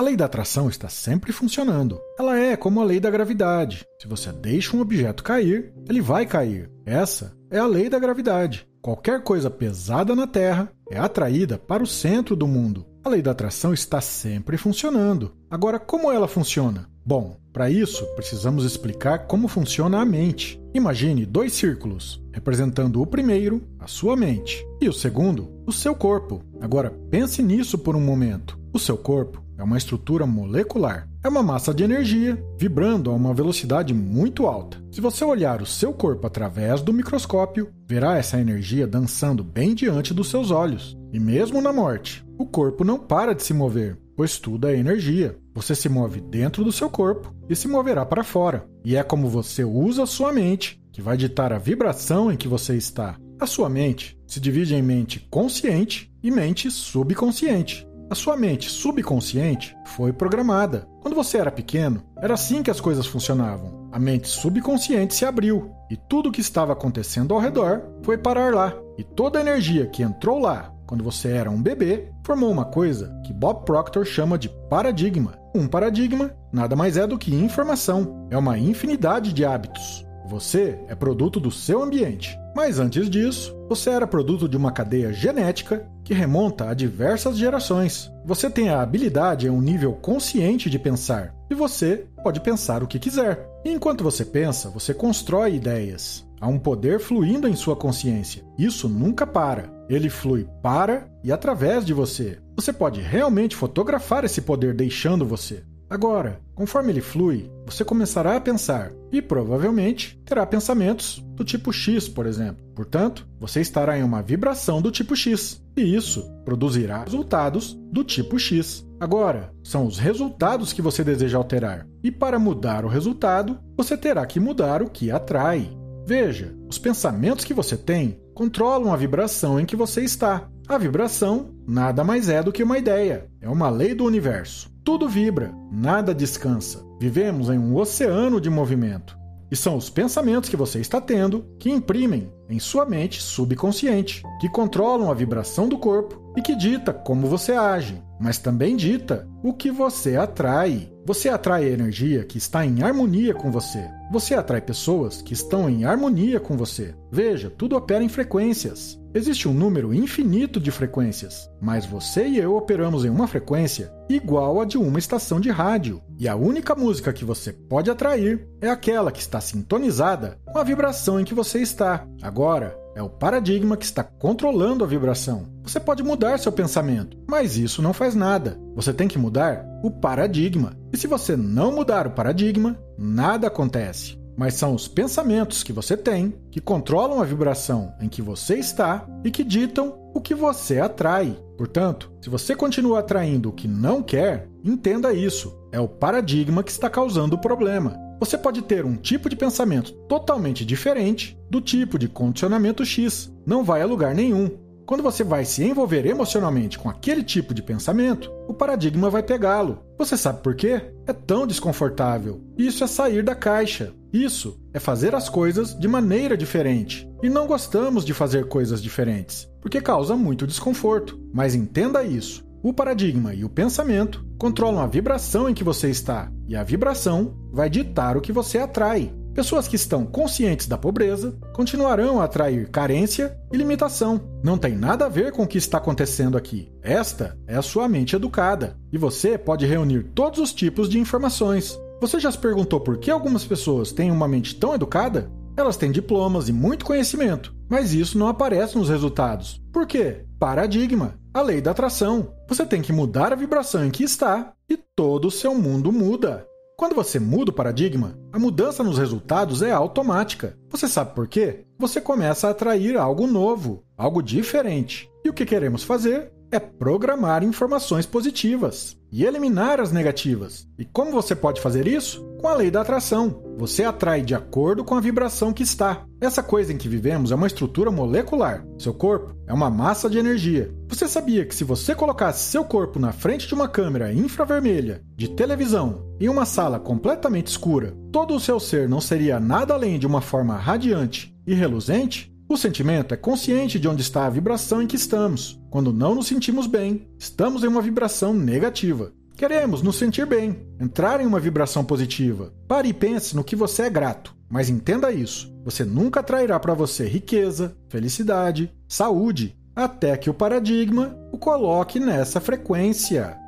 A lei da atração está sempre funcionando. Ela é como a lei da gravidade. Se você deixa um objeto cair, ele vai cair. Essa é a lei da gravidade. Qualquer coisa pesada na Terra é atraída para o centro do mundo. A lei da atração está sempre funcionando. Agora, como ela funciona? Bom, para isso precisamos explicar como funciona a mente. Imagine dois círculos, representando o primeiro, a sua mente, e o segundo, o seu corpo. Agora pense nisso por um momento. O seu corpo é uma estrutura molecular. É uma massa de energia vibrando a uma velocidade muito alta. Se você olhar o seu corpo através do microscópio, verá essa energia dançando bem diante dos seus olhos. E mesmo na morte, o corpo não para de se mover, pois tudo é energia. Você se move dentro do seu corpo e se moverá para fora. E é como você usa a sua mente que vai ditar a vibração em que você está. A sua mente se divide em mente consciente e mente subconsciente. A sua mente subconsciente foi programada. Quando você era pequeno, era assim que as coisas funcionavam. A mente subconsciente se abriu e tudo o que estava acontecendo ao redor foi parar lá. E toda a energia que entrou lá quando você era um bebê formou uma coisa que Bob Proctor chama de paradigma. Um paradigma nada mais é do que informação, é uma infinidade de hábitos. Você é produto do seu ambiente. Mas antes disso, você era produto de uma cadeia genética que remonta a diversas gerações. Você tem a habilidade em um nível consciente de pensar, e você pode pensar o que quiser. E enquanto você pensa, você constrói ideias. Há um poder fluindo em sua consciência. Isso nunca para. Ele flui para e através de você. Você pode realmente fotografar esse poder deixando você. Agora, conforme ele flui, você começará a pensar e provavelmente terá pensamentos do tipo X, por exemplo. Portanto, você estará em uma vibração do tipo X e isso produzirá resultados do tipo X. Agora, são os resultados que você deseja alterar. E para mudar o resultado, você terá que mudar o que atrai. Veja, os pensamentos que você tem controlam a vibração em que você está. A vibração nada mais é do que uma ideia, é uma lei do universo. Tudo vibra, nada descansa. Vivemos em um oceano de movimento. E são os pensamentos que você está tendo que imprimem em sua mente subconsciente, que controlam a vibração do corpo e que dita como você age, mas também dita o que você atrai. Você atrai a energia que está em harmonia com você. Você atrai pessoas que estão em harmonia com você. Veja, tudo opera em frequências. Existe um número infinito de frequências, mas você e eu operamos em uma frequência igual a de uma estação de rádio. E a única música que você pode atrair é aquela que está sintonizada com a vibração em que você está. Agora, é o paradigma que está controlando a vibração. Você pode mudar seu pensamento, mas isso não faz nada. Você tem que mudar o paradigma. E se você não mudar o paradigma, nada acontece mas são os pensamentos que você tem que controlam a vibração em que você está e que ditam o que você atrai. Portanto, se você continua atraindo o que não quer, entenda isso. É o paradigma que está causando o problema. Você pode ter um tipo de pensamento totalmente diferente do tipo de condicionamento X. Não vai a lugar nenhum. Quando você vai se envolver emocionalmente com aquele tipo de pensamento, o paradigma vai pegá-lo. Você sabe por quê? É tão desconfortável. Isso é sair da caixa. Isso é fazer as coisas de maneira diferente. E não gostamos de fazer coisas diferentes, porque causa muito desconforto. Mas entenda isso. O paradigma e o pensamento controlam a vibração em que você está, e a vibração vai ditar o que você atrai. Pessoas que estão conscientes da pobreza continuarão a atrair carência e limitação. Não tem nada a ver com o que está acontecendo aqui. Esta é a sua mente educada e você pode reunir todos os tipos de informações. Você já se perguntou por que algumas pessoas têm uma mente tão educada? Elas têm diplomas e muito conhecimento, mas isso não aparece nos resultados. Por quê? Paradigma, a lei da atração. Você tem que mudar a vibração em que está e todo o seu mundo muda. Quando você muda o paradigma, a mudança nos resultados é automática. Você sabe por quê? Você começa a atrair algo novo, algo diferente. E o que queremos fazer é programar informações positivas e eliminar as negativas. E como você pode fazer isso? Com a lei da atração. Você atrai de acordo com a vibração que está. Essa coisa em que vivemos é uma estrutura molecular. Seu corpo é uma massa de energia. Você sabia que se você colocasse seu corpo na frente de uma câmera infravermelha, de televisão, em uma sala completamente escura, todo o seu ser não seria nada além de uma forma radiante e reluzente? O sentimento é consciente de onde está a vibração em que estamos. Quando não nos sentimos bem, estamos em uma vibração negativa. Queremos nos sentir bem, entrar em uma vibração positiva. Pare e pense no que você é grato. Mas entenda isso: você nunca atrairá para você riqueza, felicidade, saúde, até que o paradigma o coloque nessa frequência.